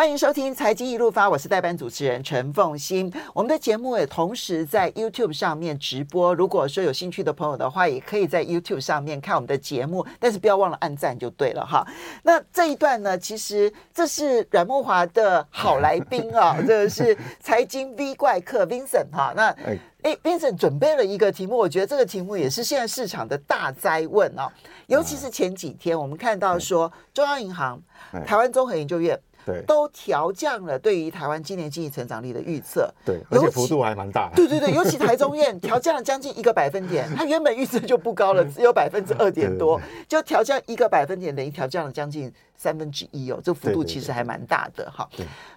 欢迎收听《财经一路发》，我是代班主持人陈凤欣。我们的节目也同时在 YouTube 上面直播。如果说有兴趣的朋友的话，也可以在 YouTube 上面看我们的节目，但是不要忘了按赞就对了哈。那这一段呢，其实这是阮慕华的好来宾啊，这个是财经 V 怪客 Vincent 哈。那哎，Vincent 准备了一个题目，我觉得这个题目也是现在市场的大灾问啊。尤其是前几天我们看到说，中央银行、台湾综合研究院。对，都调降了对于台湾今年经济成长率的预测，对，而且幅度还蛮大的。对对对，尤其 台中院调降了将近一个百分点，它原本预测就不高了，只有百分之二点多，就调降一个百分点，等于调降了将近三分之一哦，这幅度其实还蛮大的哈。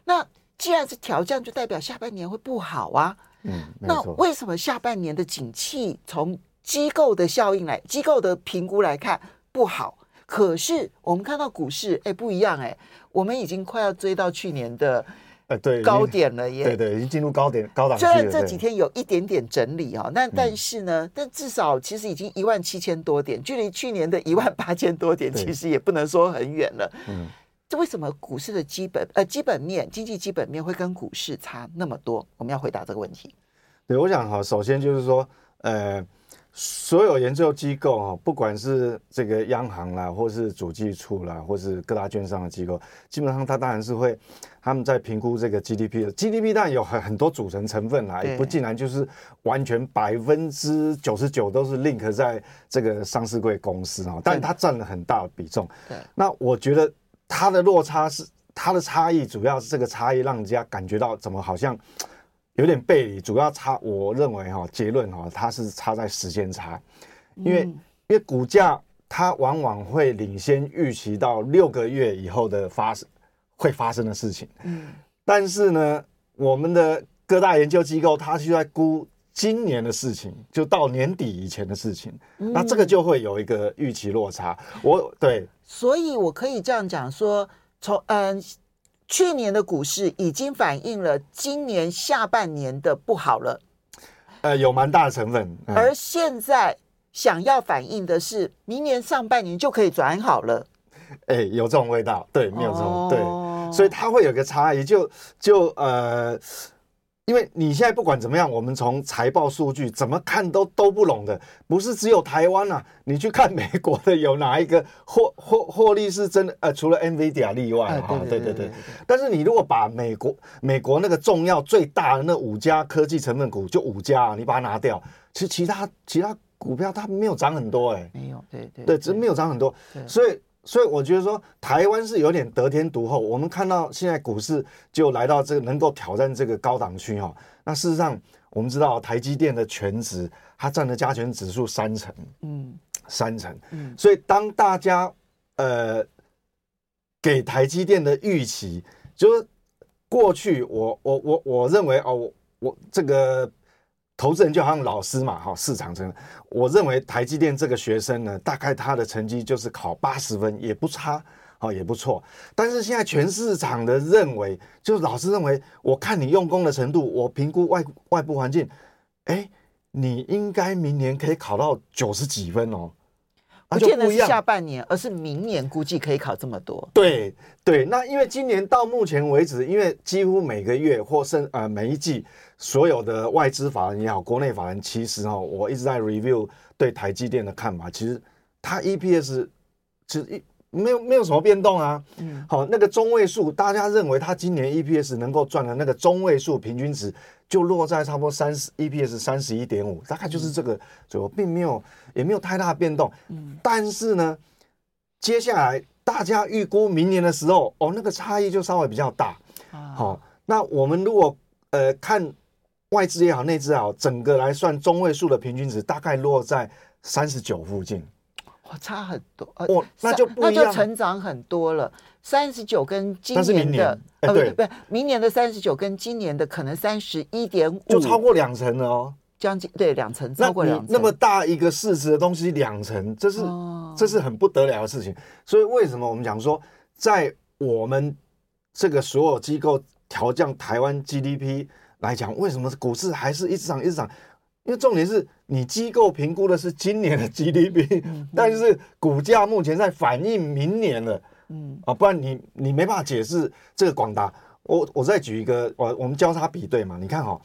那既然是调降，就代表下半年会不好啊。嗯，那为什么下半年的景气从机构的效应来、机构的评估来看不好？可是我们看到股市，哎，不一样哎，我们已经快要追到去年的呃对高点了耶，对对，已经进入高点高档。虽然这几天有一点点整理啊，那但是呢，但至少其实已经一万七千多点，距离去年的一万八千多点，其实也不能说很远了。嗯，这为什么股市的基本呃基本面经济基本面会跟股市差那么多？我们要回答这个问题。对，我想哈，首先就是说，呃。所有研究机构啊，不管是这个央行啦，或是主计处啦，或是各大券商的机构，基本上它当然是会他们在评估这个 GDP 的 GDP，当然有很很多组成成分啦，也不竟然就是完全百分之九十九都是 link 在这个上市柜公司啊，但它占了很大的比重。对，那我觉得它的落差是它的差异，主要是这个差异让人家感觉到怎么好像。有点背离，主要差，我认为哈结论哈，它是差在时间差，因为、嗯、因为股价它往往会领先预期到六个月以后的发生会发生的事情，嗯，但是呢，我们的各大研究机构它是在估今年的事情，就到年底以前的事情，嗯、那这个就会有一个预期落差，我对，所以我可以这样讲说，从嗯。呃去年的股市已经反映了今年下半年的不好了，呃，有蛮大的成分。嗯、而现在想要反映的是，明年上半年就可以转好了。哎、欸，有这种味道，对，没有这种，哦、对，所以它会有个差异，就就呃。因为你现在不管怎么样，我们从财报数据怎么看都都不拢的，不是只有台湾呐、啊。你去看美国的，有哪一个获获获利是真的？呃，除了 NVIDIA 例外哈，对对对。但是你如果把美国美国那个重要最大的那五家科技成分股，就五家，啊你把它拿掉，其实其他其他股票它没有涨很多哎、欸，没有，对对对，只是没有涨很多，所以。所以我觉得说，台湾是有点得天独厚。我们看到现在股市就来到这个能够挑战这个高档区哈。那事实上，我们知道台积电的全值，它占了加权指数三成，嗯，三成，嗯。所以当大家呃给台积电的预期，就是过去我我我我认为哦，我我这个。投资人就好像老师嘛，哈，市场真我认为台积电这个学生呢，大概他的成绩就是考八十分，也不差，好，也不错。但是现在全市场的认为，就是老师认为，我看你用功的程度，我评估外外部环境，哎，你应该明年可以考到九十几分哦。不见得是下半年，而是明年估计可以考这么多。对对，那因为今年到目前为止，因为几乎每个月或甚呃每一季，所有的外资法人也好，国内法人其实哈，我一直在 review 对台积电的看法，其实它 EPS 其实一没有没有什么变动啊。嗯，好，那个中位数，大家认为它今年 EPS 能够赚的那个中位数平均值。就落在差不多三十 EPS 三十一点五，大概就是这个左右，并没有也没有太大的变动。嗯，但是呢，接下来大家预估明年的时候，哦，那个差异就稍微比较大。啊，好，那我们如果呃看外资也好，内资也好，整个来算中位数的平均值，大概落在三十九附近。哇，差很多。哦，那就不一样，那就成长很多了。三十九跟今年的，呃，对，不，明年的三十九跟今年的可能三十一点五，就超过两成了哦，将近对两成，超过两成。那么大一个市值的东西，两成，这是这是很不得了的事情。所以为什么我们讲说，在我们这个所有机构调降台湾 GDP 来讲，为什么股市还是一直涨一直涨？因为重点是你机构评估的是今年的 GDP，但是股价目前在反映明年了。嗯，啊，不然你你没办法解释这个广达。我我再举一个，我我们交叉比对嘛，你看哈、哦，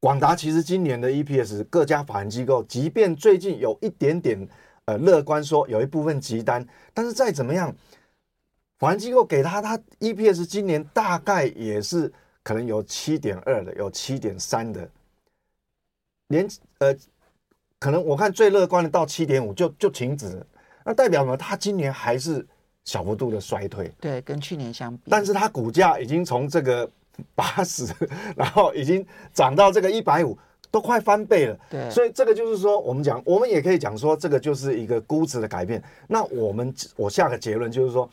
广达其实今年的 EPS 各家法人机构，即便最近有一点点呃乐观，说有一部分急单，但是再怎么样，法人机构给他他 EPS 今年大概也是可能有七点二的，有七点三的，连呃。可能我看最乐观的到七点五就就停止了，那代表呢，它今年还是小幅度的衰退。对，跟去年相比，但是它股价已经从这个 八十，然后已经涨到这个一百五，都快翻倍了。对，所以这个就是说，我们讲，我们也可以讲说，这个就是一个估值的改变。那我们我下个结论就是说，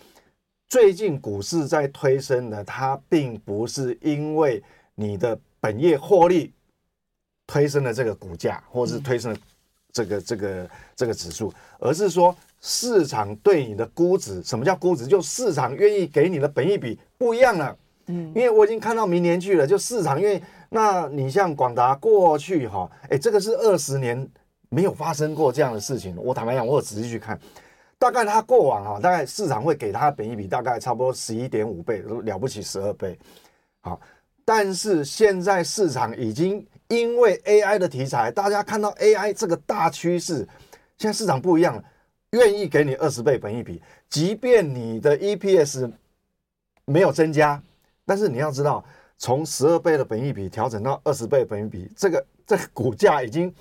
最近股市在推升呢，它并不是因为你的本业获利推升了这个股价，或者是推升了。这个这个这个指数，而是说市场对你的估值，什么叫估值？就市场愿意给你的本益比不一样了。嗯，因为我已经看到明年去了，就市场愿意。那你像广达过去哈，哎，这个是二十年没有发生过这样的事情。我坦白讲，我有仔细去看，大概它过往哈，大概市场会给它本益比大概差不多十一点五倍，了不起十二倍。好，但是现在市场已经。因为 AI 的题材，大家看到 AI 这个大趋势，现在市场不一样了，愿意给你二十倍本益比，即便你的 EPS 没有增加，但是你要知道，从十二倍的本益比调整到二十倍本益比，这个这个股价已经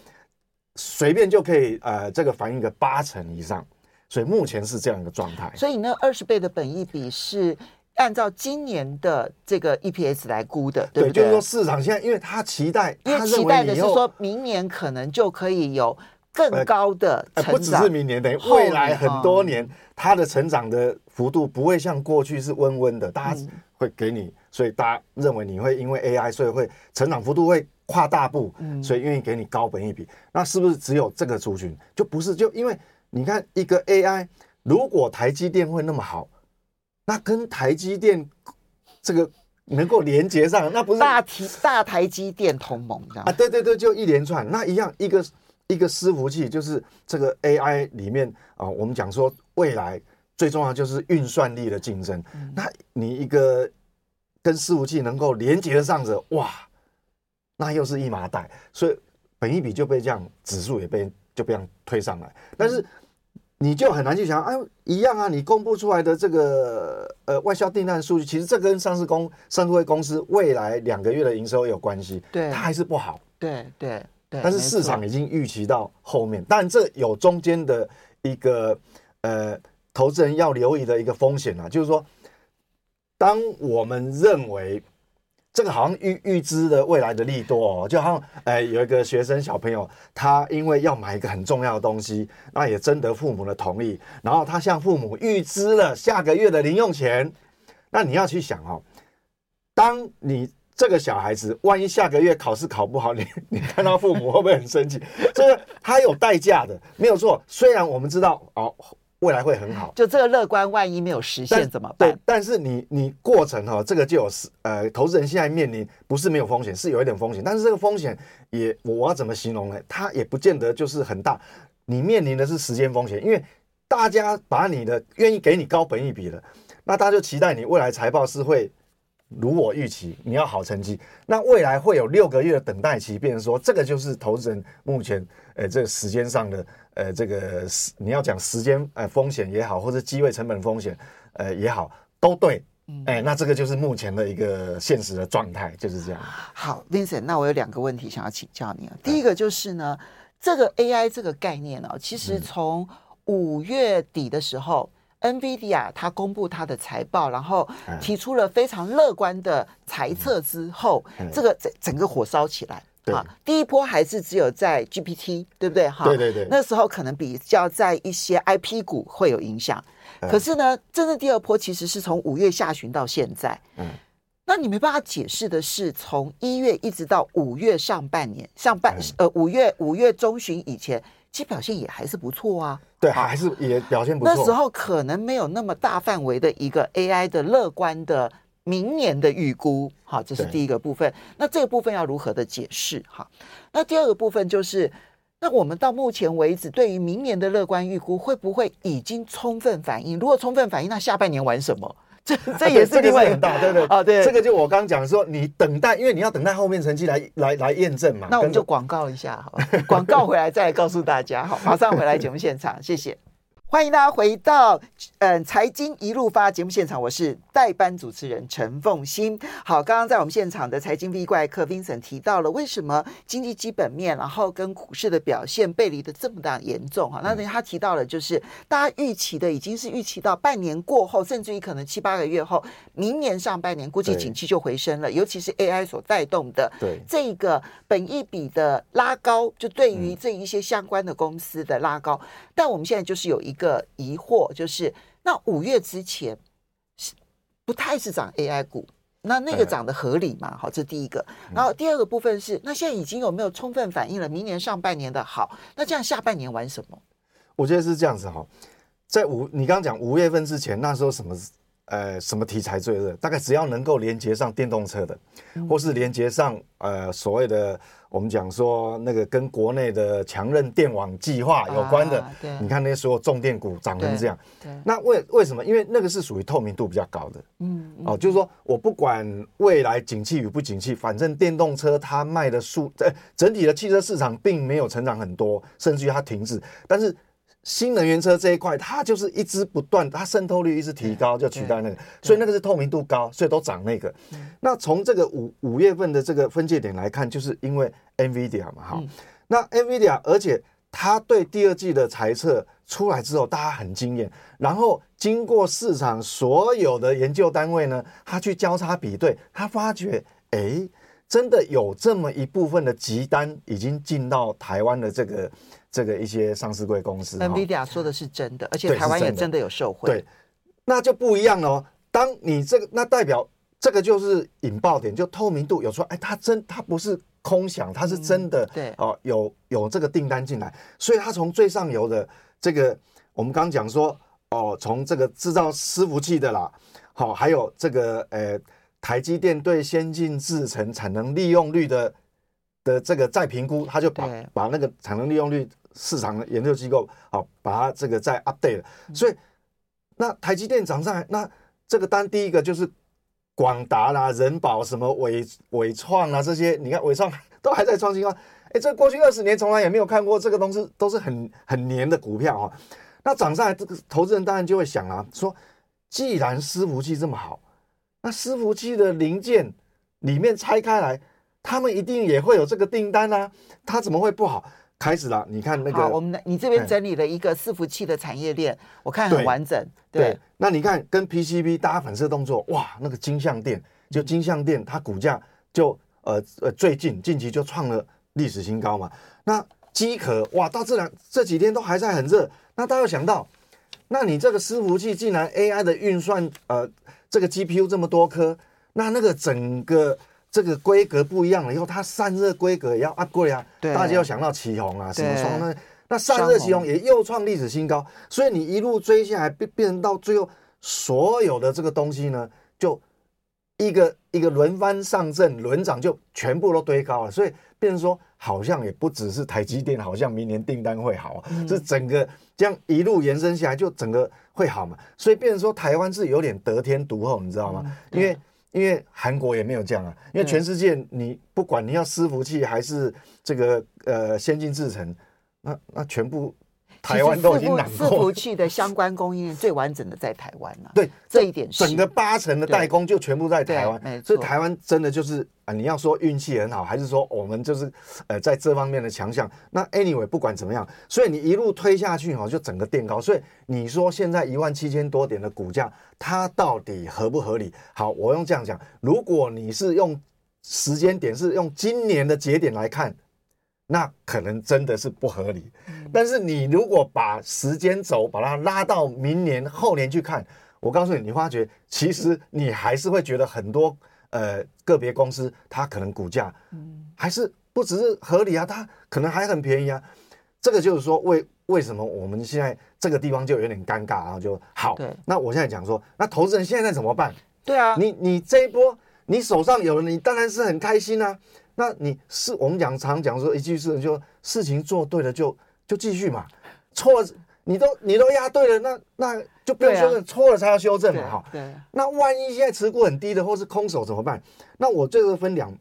随便就可以呃这个反映个八成以上，所以目前是这样一个状态。所以那二十倍的本益比是。按照今年的这个 EPS 来估的，对不对？对，就是说市场现在，因为他期待，因为期待的是说明年可能就可以有更高的成长，不只是明年，等于未来很多年，它的成长的幅度不会像过去是温温的，大家会给你，所以大家认为你会因为 AI，所以会成长幅度会跨大步，所以愿意给你高本一笔。那是不是只有这个族群？就不是，就因为你看一个 AI，如果台积电会那么好。那跟台积电这个能够连接上，那不是大台大台积电同盟这样啊？对对对，就一连串，那一样一个一个伺服器，就是这个 AI 里面啊，我们讲说未来最重要就是运算力的竞争。嗯、那你一个跟伺服器能够连接得上着，哇，那又是一麻袋，所以本一比就被这样指数也被就被这样推上来，但是。嗯你就很难去想，哎，一样啊！你公布出来的这个呃外销订单数据，其实这跟上市公上市柜公司未来两个月的营收有关系，对，它还是不好，对对对。但是市场已经预期到后面，但这有中间的一个呃投资人要留意的一个风险啊，就是说，当我们认为。这个好像预预知的未来的利多哦，就好像哎，有一个学生小朋友，他因为要买一个很重要的东西，那也征得父母的同意，然后他向父母预支了下个月的零用钱。那你要去想哦，当你这个小孩子万一下个月考试考不好，你你看到父母会不会很生气？这个他有代价的，没有错。虽然我们知道哦。未来会很好，就这个乐观，万一没有实现怎么办？对，但是你你过程哈，这个就有呃，投资人现在面临不是没有风险，是有一点风险，但是这个风险也我要怎么形容呢？它也不见得就是很大，你面临的是时间风险，因为大家把你的愿意给你高本益比了，那大家就期待你未来财报是会如我预期，你要好成绩，那未来会有六个月的等待期，变成说这个就是投资人目前呃这个时间上的。呃，这个时你要讲时间呃风险也好，或者机会成本风险呃也好，都对，哎、嗯，那这个就是目前的一个现实的状态，就是这样。好，Vincent，那我有两个问题想要请教你啊。第一个就是呢，这个 AI 这个概念呢、哦，其实从五月底的时候、嗯、NVIDIA 它公布它的财报，然后提出了非常乐观的财测之后，嗯、这个整整个火烧起来。啊，第一波还是只有在 GPT，对不对？哈，对对对，那时候可能比较在一些 IP 股会有影响。嗯、可是呢，真正第二波其实是从五月下旬到现在。嗯，那你没办法解释的是，从一月一直到五月上半年，上半、嗯、呃五月五月中旬以前，其实表现也还是不错啊。对，还是也表现不错。那时候可能没有那么大范围的一个 AI 的乐观的。明年的预估，好，这是第一个部分。那这个部分要如何的解释？哈，那第二个部分就是那我们到目前为止，对于明年的乐观预估，会不会已经充分反映？如果充分反映，那下半年玩什么？这 这也是另外很大，对不对啊，对，这个就我刚刚讲说，你等待，因为你要等待后面成绩来来来验证嘛。那我们就广告一下，好吧，广告回来再来告诉大家，好，马上回来节目现场，谢谢。欢迎大家回到嗯财经一路发节目现场，我是代班主持人陈凤欣。好，刚刚在我们现场的财经 V 怪客 Vincent 提到了为什么经济基本面，然后跟股市的表现背离的这么大严重哈？那他提到了就是大家预期的已经是预期到半年过后，甚至于可能七八个月后，明年上半年估计景气就回升了，尤其是 AI 所带动的这个本益比的拉高，就对于这一些相关的公司的拉高。但我们现在就是有一个。个疑惑就是，那五月之前是不太是涨 AI 股，那那个涨得合理吗？好，这第一个。然后第二个部分是，那现在已经有没有充分反映了明年上半年的好？那这样下半年玩什么？我觉得是这样子哈，在五你刚刚讲五月份之前，那时候什么呃什么题材最热？大概只要能够连接上电动车的，或是连接上呃所谓的。我们讲说那个跟国内的强韧电网计划有关的，你看那些所有重电股涨成这样，那为为什么？因为那个是属于透明度比较高的，嗯，哦，就是说我不管未来景气与不景气，反正电动车它卖的数，呃，整体的汽车市场并没有成长很多，甚至于它停滞，但是。新能源车这一块，它就是一直不断，它渗透率一直提高，就取代那个，所以那个是透明度高，所以都涨那个。那从这个五五月份的这个分界点来看，就是因为 NVIDIA 嘛，哈，那 NVIDIA，而且它对第二季的财测出来之后，大家很惊艳，然后经过市场所有的研究单位呢，他去交叉比对，他发觉，哎，真的有这么一部分的急单已经进到台湾的这个。这个一些上市柜公司，NVIDIA 说的是真的，而且台湾也真的有受惠。对，那就不一样了哦。当你这个，那代表这个就是引爆点，就透明度有说，哎，它真，它不是空想，它是真的。对哦，有有这个订单进来，所以它从最上游的这个，我们刚刚讲说，哦，从这个制造伺服器的啦，好，还有这个呃，台积电对先进制程产能利用率的的这个再评估，他就把把那个产能利用率。市场的研究机构好，把它这个再 update 了，所以那台积电涨上来，那这个单第一个就是广达啦、人保什么伟伟创啊这些，你看伟创都还在创新高，哎，这过去二十年从来也没有看过这个东西，都是很很黏的股票啊。那涨上来，这个投资人当然就会想啊，说既然伺服器这么好，那伺服器的零件里面拆开来，他们一定也会有这个订单啊，它怎么会不好？开始了，你看那个，好，我们你这边整理了一个伺服器的产业链，我看很完整。对，对，那你看跟 PCB 搭反射动作，哇，那个金像电就金像电，它股价就呃呃最近近期就创了历史新高嘛。那机壳哇，到这两这几天都还在很热。那大家有想到，那你这个伺服器既然 AI 的运算，呃，这个 GPU 这么多颗，那那个整个。这个规格不一样了以后，它散热规格也要 upgrade 啊。对，大家要想到奇鋐啊，什么双那那散热奇鋐也又创历史新高，所以你一路追下来，变变成到最后，所有的这个东西呢，就一个一个轮番上阵，轮涨就全部都堆高了。所以变成说，好像也不只是台积电，好像明年订单会好，嗯、是整个这样一路延伸下来，就整个会好嘛。所以变成说，台湾是有点得天独厚，你知道吗？嗯、因为因为韩国也没有这样啊，因为全世界你不管你要伺服器还是这个呃先进制程，那那全部。台湾都已经囊括，伺服器的相关供应链最完整的在台湾了。对，这一点是整个八成的代工就全部在台湾，所以台湾真的就是啊，你要说运气很好，还是说我们就是呃在这方面的强项？那 anyway 不管怎么样，所以你一路推下去哈，就整个垫高。所以你说现在一万七千多点的股价，它到底合不合理？好，我用这样讲，如果你是用时间点是用今年的节点来看。那可能真的是不合理，但是你如果把时间轴把它拉到明年后年去看，我告诉你，你发觉其实你还是会觉得很多呃个别公司它可能股价还是不只是合理啊，它可能还很便宜啊。这个就是说为为什么我们现在这个地方就有点尴尬，然后就好。那我现在讲说，那投资人现在怎么办？对啊，你你这一波你手上有了，你当然是很开心啊。那你是我们讲常讲说一句是就事情做对了就就继续嘛，错了你都你都押对了，那那就不用修正，错、啊、了才要修正嘛，哈。对。那万一现在持股很低的或是空手怎么办？那我这个分两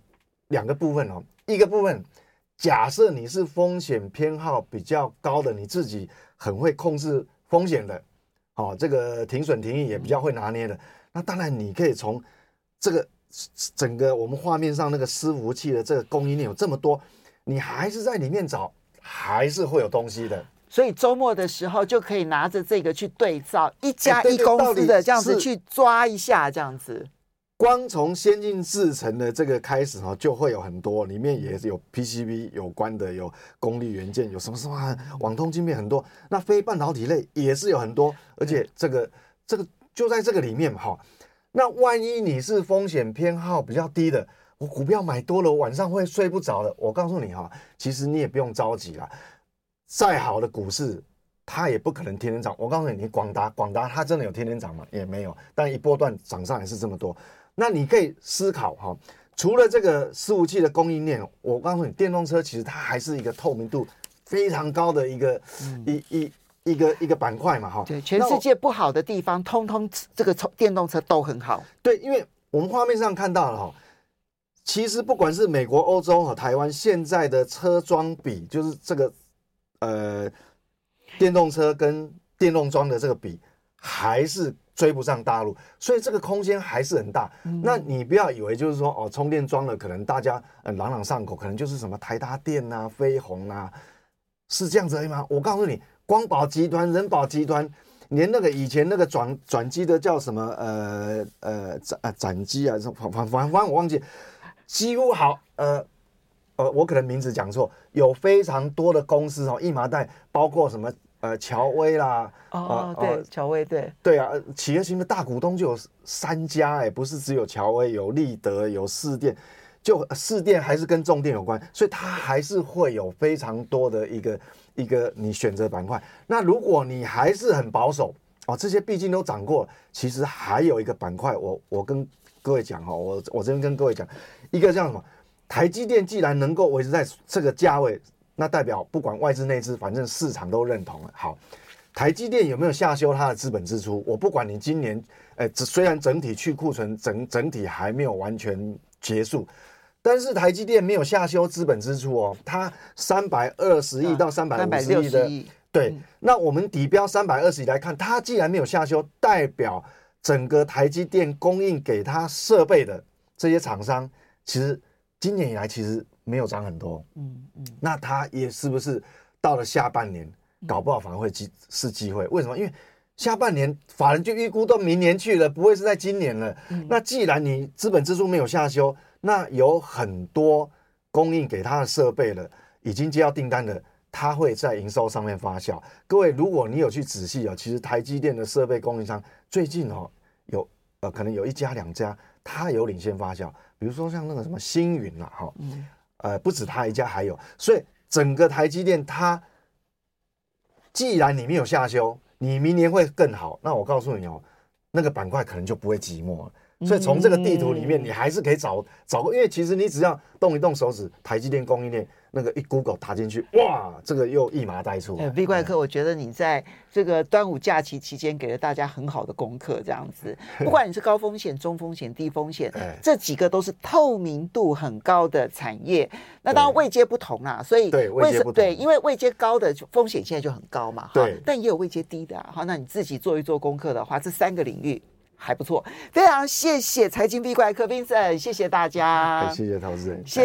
两个部分哦，一个部分假设你是风险偏好比较高的，你自己很会控制风险的，哦，这个停损停盈也比较会拿捏的，那当然你可以从这个。整个我们画面上那个伺服器的这个供应链有这么多，你还是在里面找，还是会有东西的。所以周末的时候就可以拿着这个去对照一家一公司的这样子去抓一下，这样子。光从先进制程的这个开始哈，就会有很多，里面也是有 PCB 有关的，有功率元件，有什么什么网通晶片很多。那非半导体类也是有很多，而且这个这个就在这个里面哈。那万一你是风险偏好比较低的，我股票买多了，我晚上会睡不着的。我告诉你哈，其实你也不用着急啦。再好的股市，它也不可能天天涨。我告诉你，你广达，广达它真的有天天涨吗？也没有。但一波段涨上来是这么多。那你可以思考哈，除了这个伺服器的供应链，我告诉你，电动车其实它还是一个透明度非常高的一个、嗯、一一。一个一个板块嘛，哈，对，全世界不好的地方，通通这个电动车都很好。对，因为我们画面上看到了哈，其实不管是美国、欧洲和台湾，现在的车装比，就是这个呃电动车跟电动装的这个比，还是追不上大陆，所以这个空间还是很大。嗯、那你不要以为就是说哦，充电桩了，可能大家嗯朗朗上口，可能就是什么台达电啊、飞鸿啊，是这样子而已吗？我告诉你。光宝集团、人保集团，连那个以前那个转转机的叫什么呃呃展啊展机啊，反反反反我忘记，几乎好呃呃我可能名字讲错，有非常多的公司哦，一麻袋包括什么呃乔威啦哦对乔威对对啊，企业型的大股东就有三家哎，不是只有乔威，有立德有四电，就四电还是跟重电有关，所以它还是会有非常多的一个。一个你选择板块，那如果你还是很保守哦，这些毕竟都涨过，其实还有一个板块，我我跟各位讲哈，我我这边跟各位讲，一个叫什么？台积电既然能够维持在这个价位，那代表不管外资内资，反正市场都认同了。好，台积电有没有下修它的资本支出？我不管你今年，呃，虽然整体去库存整整体还没有完全结束。但是台积电没有下修资本支出哦，它三百二十亿到三百五十亿的，对，那我们底标三百二十亿来看，它既然没有下修，代表整个台积电供应给它设备的这些厂商，其实今年以来其实没有涨很多，嗯嗯，那它也是不是到了下半年，搞不好反而会机是机会？为什么？因为下半年法人就预估到明年去了，不会是在今年了。那既然你资本支出没有下修，那有很多供应给他的设备了，已经接到订单的，他会在营收上面发酵。各位，如果你有去仔细啊，其实台积电的设备供应商最近哦，有呃可能有一家两家，它有领先发酵。比如说像那个什么星云啦，哈，呃不止他一家还有，所以整个台积电它既然你没有下修，你明年会更好，那我告诉你哦，那个板块可能就不会寂寞了。所以从这个地图里面，你还是可以找找个，因为其实你只要动一动手指，台积电供应链那个一 Google 打进去，哇，这个又一麻袋出来。V 怪客，我觉得你在这个端午假期期间给了大家很好的功课，这样子，不管你是高风险、中风险、低风险，这几个都是透明度很高的产业。那当然位阶不同啦，所以对位阶对，因为位阶高的风险现在就很高嘛，哈，但也有位阶低的啊。好，那你自己做一做功课的话，这三个领域。还不错，非常谢谢财经 B 怪客 Vincent，谢谢大家，谢谢投资人，谢谢。